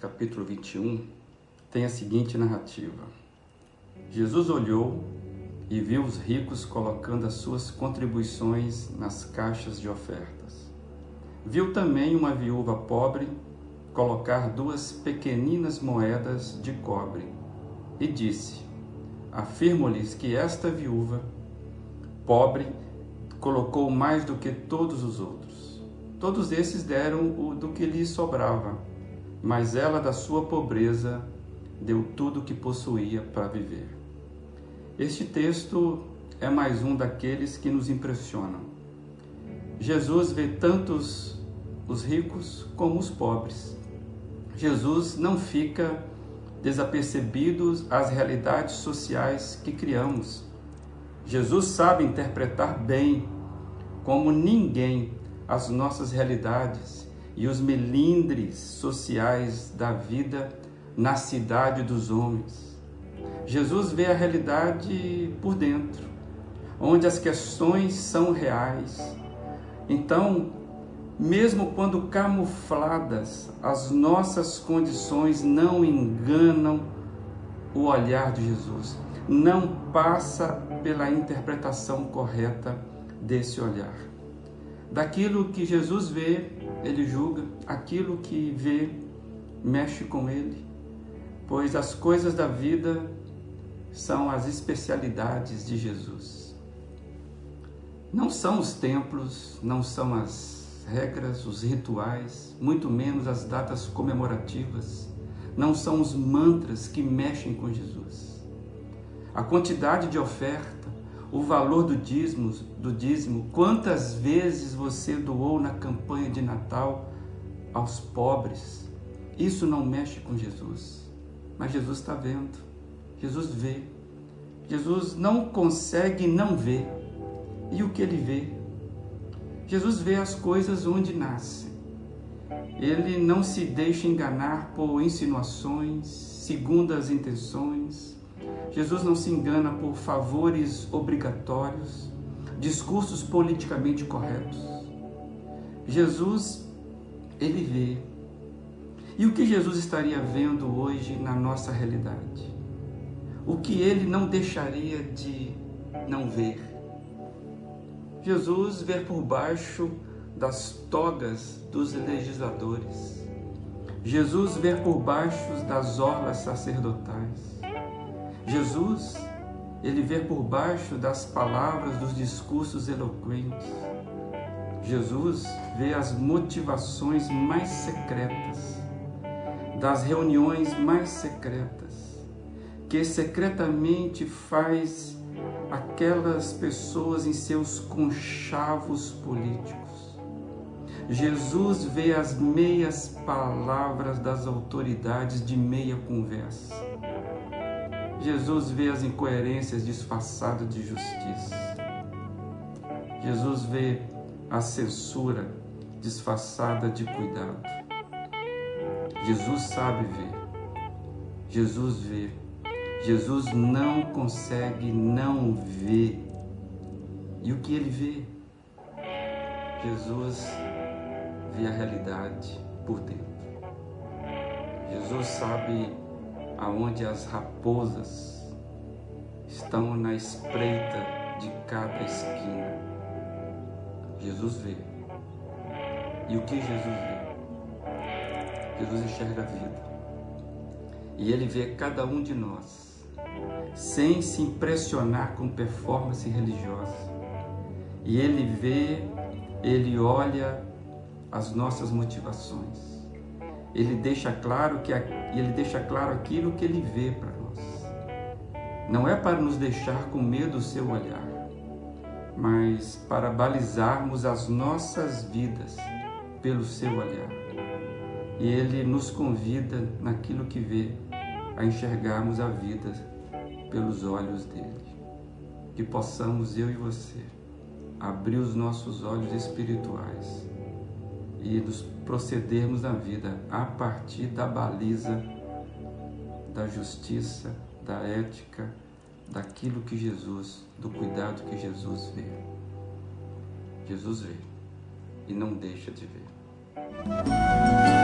capítulo 21, tem a seguinte narrativa: Jesus olhou e viu os ricos colocando as suas contribuições nas caixas de ofertas. Viu também uma viúva pobre colocar duas pequeninas moedas de cobre e disse: Afirmo-lhes que esta viúva pobre colocou mais do que todos os outros. Todos esses deram o do que lhes sobrava, mas ela da sua pobreza deu tudo o que possuía para viver. Este texto é mais um daqueles que nos impressionam. Jesus vê tantos os ricos como os pobres. Jesus não fica desapercebido às realidades sociais que criamos. Jesus sabe interpretar bem, como ninguém, as nossas realidades e os melindres sociais da vida na cidade dos homens. Jesus vê a realidade por dentro, onde as questões são reais. Então, mesmo quando camufladas, as nossas condições não enganam o olhar de Jesus, não passa pela interpretação correta desse olhar. Daquilo que Jesus vê, ele julga, aquilo que vê, mexe com ele, pois as coisas da vida são as especialidades de Jesus. Não são os templos, não são as regras, os rituais, muito menos as datas comemorativas, não são os mantras que mexem com Jesus. A quantidade de oferta, o valor do dízimo, do dízimo, quantas vezes você doou na campanha de Natal aos pobres, isso não mexe com Jesus. Mas Jesus está vendo, Jesus vê. Jesus não consegue não ver. E o que ele vê? Jesus vê as coisas onde nascem. Ele não se deixa enganar por insinuações, segundas intenções. Jesus não se engana por favores obrigatórios, discursos politicamente corretos. Jesus, ele vê. E o que Jesus estaria vendo hoje na nossa realidade? O que ele não deixaria de não ver? Jesus vê por baixo das togas dos legisladores. Jesus vê por baixo das orlas sacerdotais. Jesus, ele vê por baixo das palavras dos discursos eloquentes. Jesus vê as motivações mais secretas, das reuniões mais secretas, que secretamente faz aquelas pessoas em seus conchavos políticos. Jesus vê as meias palavras das autoridades de meia conversa. Jesus vê as incoerências disfarçadas de justiça. Jesus vê a censura disfarçada de cuidado. Jesus sabe ver. Jesus vê. Jesus não consegue não ver. E o que ele vê? Jesus vê a realidade por dentro. Jesus sabe aonde as raposas estão na espreita de cada esquina. Jesus vê. E o que Jesus vê? Jesus enxerga a vida. E ele vê cada um de nós, sem se impressionar com performance religiosa. E ele vê, ele olha as nossas motivações. Ele deixa claro que ele deixa claro aquilo que ele vê para nós. Não é para nos deixar com medo o seu olhar, mas para balizarmos as nossas vidas pelo seu olhar. E ele nos convida naquilo que vê a enxergarmos a vida pelos olhos dele. Que possamos eu e você abrir os nossos olhos espirituais e nos procedermos na vida a partir da baliza da justiça, da ética, daquilo que Jesus, do cuidado que Jesus vê. Jesus vê e não deixa de ver.